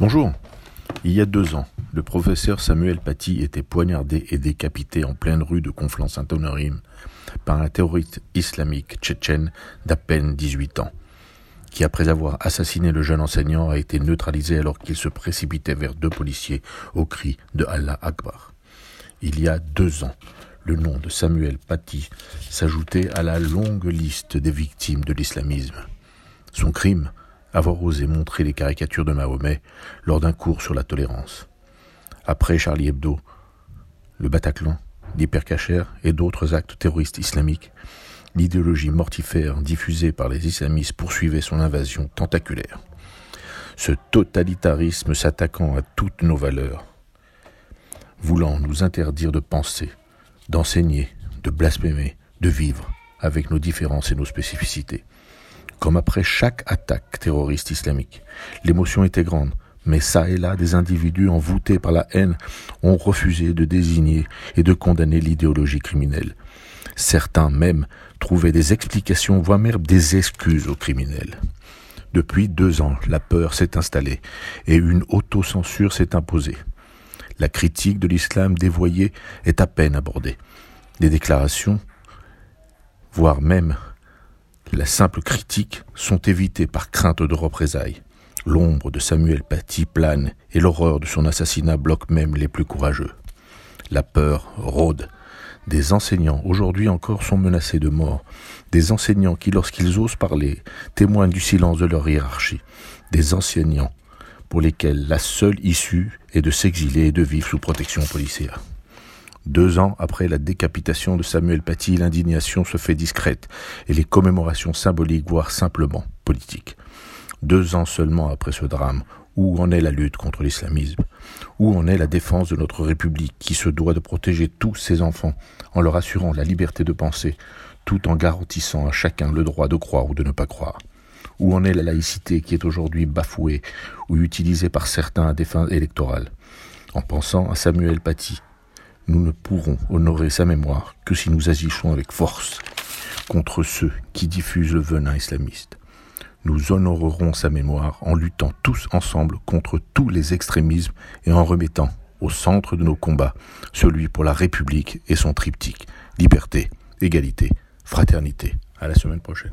Bonjour. Il y a deux ans, le professeur Samuel Paty était poignardé et décapité en pleine rue de Conflans-Saint-Honorine par un terroriste islamique tchétchène d'à peine 18 ans, qui après avoir assassiné le jeune enseignant a été neutralisé alors qu'il se précipitait vers deux policiers au cri de Allah Akbar. Il y a deux ans, le nom de Samuel Paty s'ajoutait à la longue liste des victimes de l'islamisme. Son crime, avoir osé montrer les caricatures de Mahomet lors d'un cours sur la tolérance. Après Charlie Hebdo, le Bataclan, l'hypercacher et d'autres actes terroristes islamiques, l'idéologie mortifère diffusée par les islamistes poursuivait son invasion tentaculaire. Ce totalitarisme s'attaquant à toutes nos valeurs, voulant nous interdire de penser, d'enseigner, de blasphémer, de vivre avec nos différences et nos spécificités comme après chaque attaque terroriste islamique. L'émotion était grande, mais ça et là, des individus envoûtés par la haine ont refusé de désigner et de condamner l'idéologie criminelle. Certains même trouvaient des explications, voire même des excuses aux criminels. Depuis deux ans, la peur s'est installée et une autocensure s'est imposée. La critique de l'islam dévoyé est à peine abordée. Les déclarations, voire même la simple critique sont évitées par crainte de représailles. L'ombre de Samuel Paty plane et l'horreur de son assassinat bloque même les plus courageux. La peur rôde. Des enseignants aujourd'hui encore sont menacés de mort. Des enseignants qui, lorsqu'ils osent parler, témoignent du silence de leur hiérarchie. Des enseignants pour lesquels la seule issue est de s'exiler et de vivre sous protection policière. Deux ans après la décapitation de Samuel Paty, l'indignation se fait discrète et les commémorations symboliques, voire simplement politiques. Deux ans seulement après ce drame, où en est la lutte contre l'islamisme? Où en est la défense de notre République qui se doit de protéger tous ses enfants en leur assurant la liberté de penser, tout en garantissant à chacun le droit de croire ou de ne pas croire? Où en est la laïcité qui est aujourd'hui bafouée ou utilisée par certains à des fins électorales? En pensant à Samuel Paty, nous ne pourrons honorer sa mémoire que si nous agissons avec force contre ceux qui diffusent le venin islamiste. Nous honorerons sa mémoire en luttant tous ensemble contre tous les extrémismes et en remettant au centre de nos combats celui pour la République et son triptyque liberté, égalité, fraternité. À la semaine prochaine.